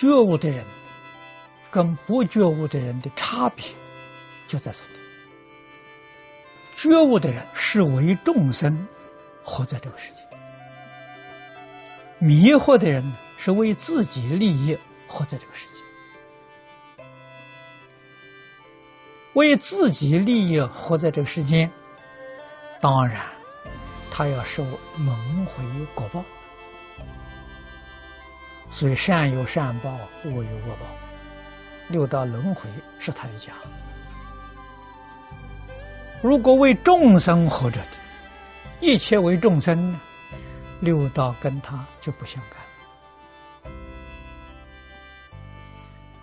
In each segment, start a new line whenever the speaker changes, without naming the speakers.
觉悟的人跟不觉悟的人的差别就在此里。觉悟的人是为众生活在这个世界，迷惑的人是为自己利益活在这个世界，为自己利益活在这个世间，当然他要受轮回果报。所以善有善报，恶有恶报，六道轮回是他的家。如果为众生活着的，一切为众生，六道跟他就不相干。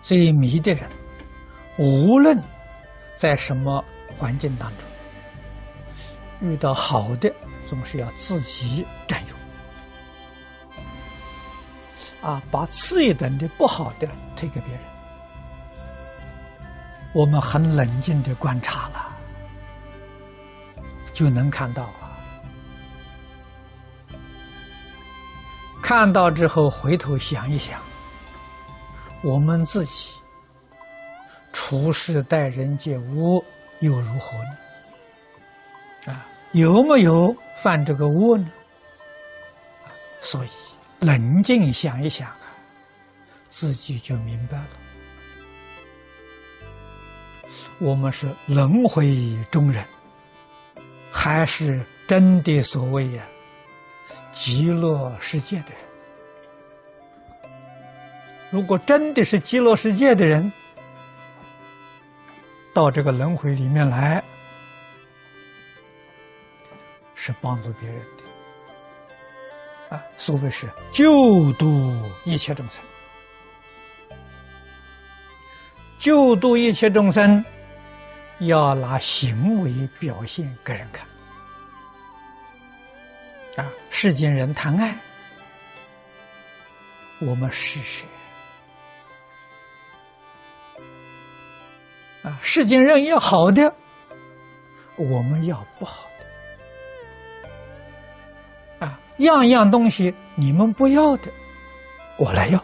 所以迷的人，无论在什么环境当中，遇到好的，总是要自己占有。啊，把次一等的不好的推给别人，我们很冷静的观察了，就能看到啊。看到之后回头想一想，我们自己处事待人接物又如何呢？啊，有没有犯这个恶呢？所以。冷静想一想啊，自己就明白了。我们是轮回中人，还是真的所谓呀极乐世界的人？如果真的是极乐世界的人，到这个轮回里面来，是帮助别人的。啊，所谓是救度一切众生，救度一切众生，要拿行为表现给人看。啊，世间人谈爱，我们是谁？啊，世间人要好的，我们要不好。样样东西你们不要的，我来要；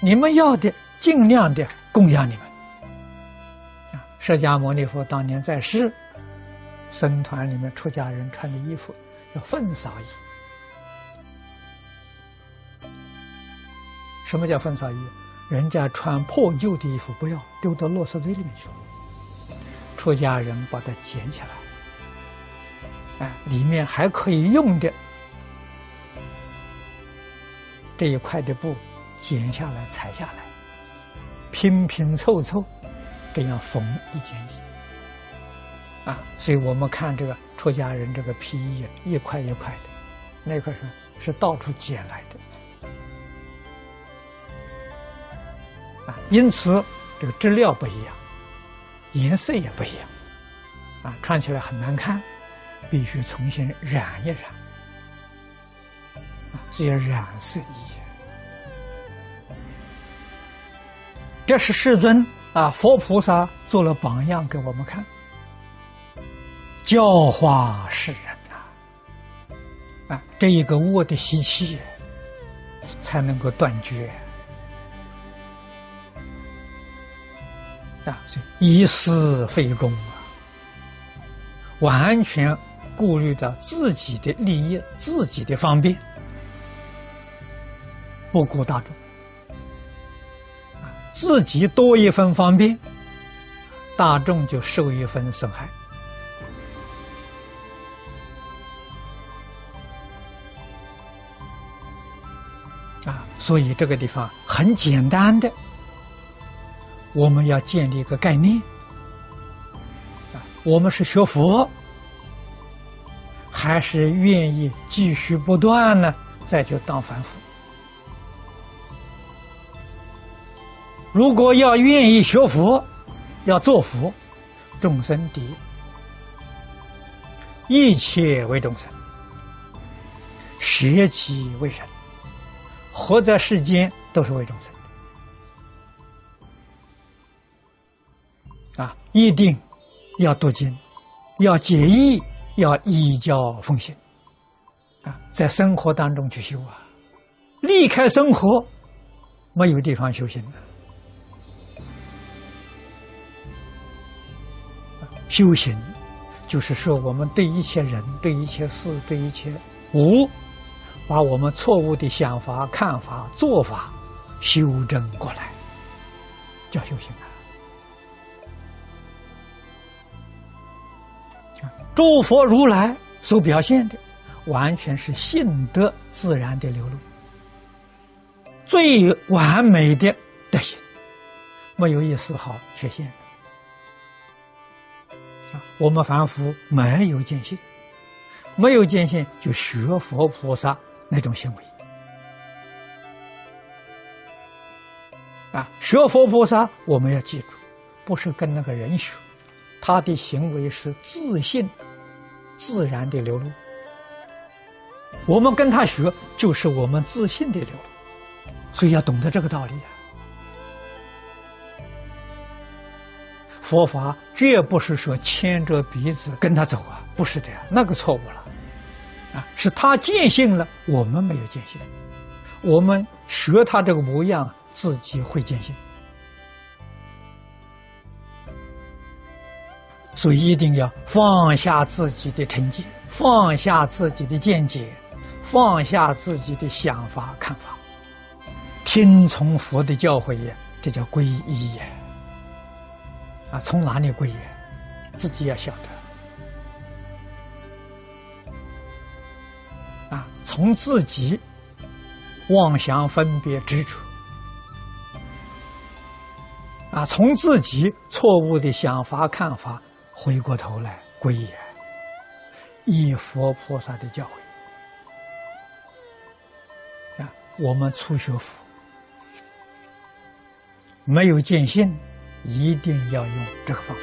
你们要的，尽量的供养你们。啊，释迦牟尼佛当年在世，僧团里面出家人穿的衣服叫粪扫衣。什么叫粪扫衣？人家穿破旧的衣服不要，丢到垃圾堆里面去。出家人把它捡起来。啊，里面还可以用的这一块的布，剪下来、裁下来，拼拼凑凑，这样缝一件衣。啊，所以我们看这个出家人这个皮衣，一块一块的，那块是是到处捡来的。啊，因此这个质料不一样，颜色也不一样，啊，穿起来很难看。必须重新染一染，啊，这叫染色衣。这是世尊啊，佛菩萨做了榜样给我们看，教化世人呐，啊，这一个恶的习气才能够断绝，啊，以私废公啊，完全。顾虑到自己的利益、自己的方便，不顾大众，自己多一分方便，大众就受一分损害。啊，所以这个地方很简单的，我们要建立一个概念，啊，我们是学佛。还是愿意继续不断呢？再去当凡夫。如果要愿意学佛，要做佛，众生第一，一切为众生，学起为神，活在世间都是为众生啊！一定要读经，要解义。要依教奉行，啊，在生活当中去修啊，离开生活没有地方修行的。修行就是说，我们对一切人、对一切事、对一切物，把我们错误的想法、看法、做法修正过来，叫修行啊！诸佛如来所表现的，完全是性德自然的流露，最完美的德行，没有一丝毫缺陷啊。我们凡夫没有见性，没有见性就学佛菩萨那种行为啊！学佛菩萨，我们要记住，不是跟那个人学，他的行为是自信、自然的流露。我们跟他学，就是我们自信的流露，所以要懂得这个道理啊。佛法绝不是说牵着鼻子跟他走啊，不是的呀，那个错误了，啊，是他见性了，我们没有见性，我们学他这个模样，自己会见性，所以一定要放下自己的成见，放下自己的见解，放下自己的想法看法，听从佛的教诲呀，这叫皈依呀。啊，从哪里归元？自己要晓得。啊，从自己妄想分别执着，啊，从自己错误的想法看法，回过头来归也，依佛菩萨的教诲。啊，我们初学佛，没有见性。一定要用这个方法。